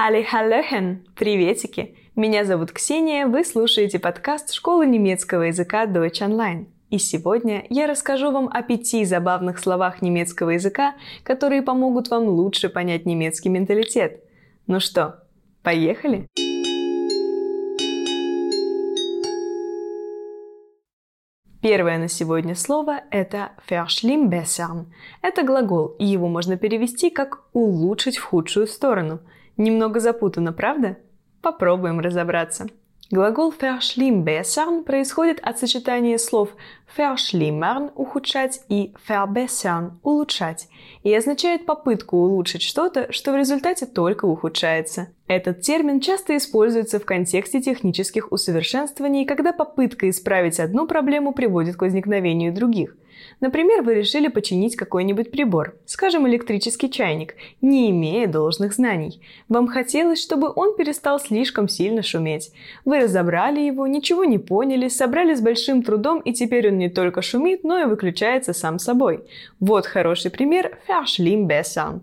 Халли Халлехен! Приветики! Меня зовут Ксения, вы слушаете подкаст школы немецкого языка Deutsch Online. И сегодня я расскажу вам о пяти забавных словах немецкого языка, которые помогут вам лучше понять немецкий менталитет. Ну что, поехали? Первое на сегодня слово – это verschlimmbessern. Это глагол, и его можно перевести как «улучшить в худшую сторону». Немного запутано, правда? Попробуем разобраться. Глагол verschlimmbessern происходит от сочетания слов verschlimmern – ухудшать и verbessern – улучшать, и означает попытку улучшить что-то, что в результате только ухудшается. Этот термин часто используется в контексте технических усовершенствований, когда попытка исправить одну проблему приводит к возникновению других – Например, вы решили починить какой-нибудь прибор, скажем, электрический чайник, не имея должных знаний. Вам хотелось, чтобы он перестал слишком сильно шуметь. Вы разобрали его, ничего не поняли, собрали с большим трудом, и теперь он не только шумит, но и выключается сам собой. Вот хороший пример verschlimmbessern.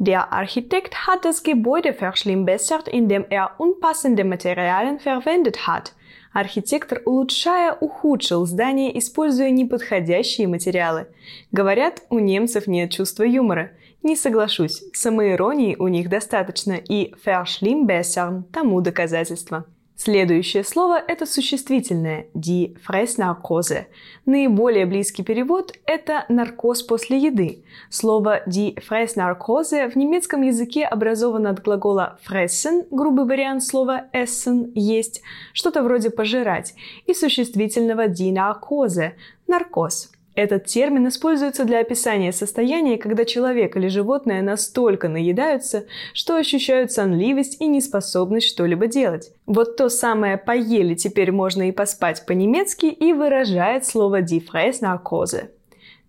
Der Architekt hat das Gebäude verschlimmbessert, indem er unpassende Materialien verwendet hat. Архитектор, улучшая, ухудшил здание, используя неподходящие материалы. Говорят, у немцев нет чувства юмора. Не соглашусь, самоиронии у них достаточно, и verschlimmbessern тому доказательство. Следующее слово – это существительное die Fressnarkose. Наиболее близкий перевод – это наркоз после еды. Слово die Fressnarkose в немецком языке образовано от глагола fressen, грубый вариант слова essen – есть, что-то вроде пожирать, и существительного die Narkose – наркоз – этот термин используется для описания состояния, когда человек или животное настолько наедаются, что ощущают сонливость и неспособность что-либо делать. Вот то самое «поели» теперь можно и поспать по-немецки и выражает слово «die Fressnarkose».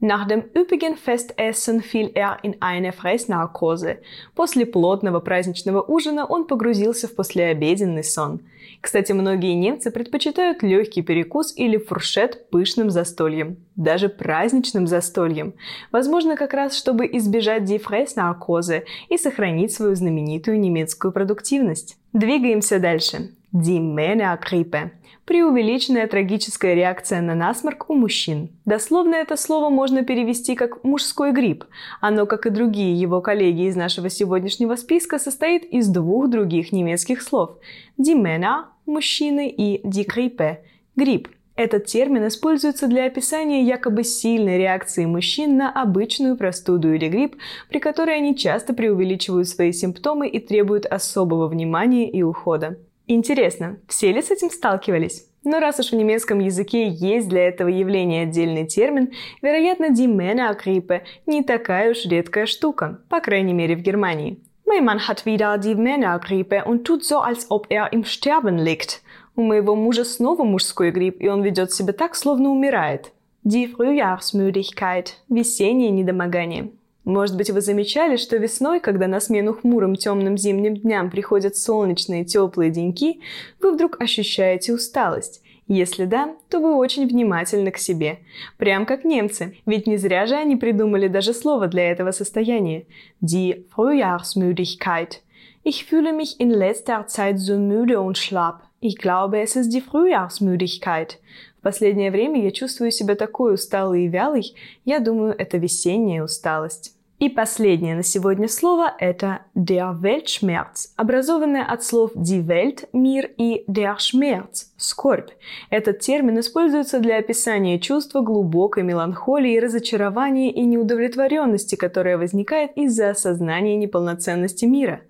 Nach dem üppigen Festessen fiel er in eine Fressnarkose. После плотного праздничного ужина он погрузился в послеобеденный сон. Кстати, многие немцы предпочитают легкий перекус или фуршет пышным застольем, даже праздничным застольем. Возможно, как раз чтобы избежать дифрейс-наркозы и сохранить свою знаменитую немецкую продуктивность. Двигаемся дальше. Die Männergrippe преувеличенная трагическая реакция на насморк у мужчин. Дословно это слово можно перевести как «мужской грипп». Оно, как и другие его коллеги из нашего сегодняшнего списка, состоит из двух других немецких слов – «die Männer» – мужчины и «die Grippe» – грипп. Этот термин используется для описания якобы сильной реакции мужчин на обычную простуду или грипп, при которой они часто преувеличивают свои симптомы и требуют особого внимания и ухода. Интересно, все ли с этим сталкивались? Но раз уж в немецком языке есть для этого явления отдельный термин, вероятно, die Männergrippe не такая уж редкая штука, по крайней мере в Германии. Mein Mann hat wieder die Männergrippe und tut so, als ob er im Sterben liegt. У моего мужа снова мужской грипп, и он ведет себя так, словно умирает. Die Frühjahrsmüdigkeit – весеннее недомогание. Может быть, вы замечали, что весной, когда на смену хмурым темным зимним дням приходят солнечные теплые деньки, вы вдруг ощущаете усталость. Если да, то вы очень внимательны к себе. Прям как немцы, ведь не зря же они придумали даже слово для этого состояния. Die Frühjahrsmüdigkeit. Ich fühle mich in letzter Zeit so müde und schlapp. Ich glaube, es ist die Frühjahrsmüdigkeit. В последнее время я чувствую себя такой усталой и вялой, я думаю, это весенняя усталость. И последнее на сегодня слово – это der Weltschmerz, образованное от слов die Welt – мир и der Schmerz – скорбь. Этот термин используется для описания чувства глубокой меланхолии, разочарования и неудовлетворенности, которое возникает из-за осознания неполноценности мира.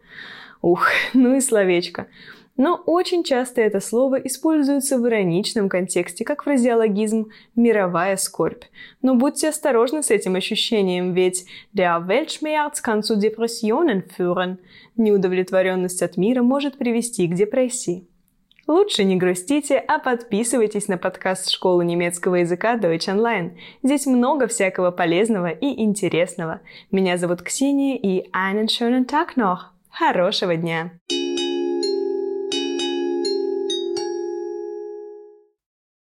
Ух, ну и словечко – но очень часто это слово используется в ироничном контексте, как фразеологизм «мировая скорбь». Но будьте осторожны с этим ощущением, ведь «der Weltschmerz kann zu Depressionen führen» – неудовлетворенность от мира может привести к депрессии. Лучше не грустите, а подписывайтесь на подкаст школы немецкого языка Deutsch Online. Здесь много всякого полезного и интересного. Меня зовут Ксения и einen schönen Tag noch. Хорошего дня!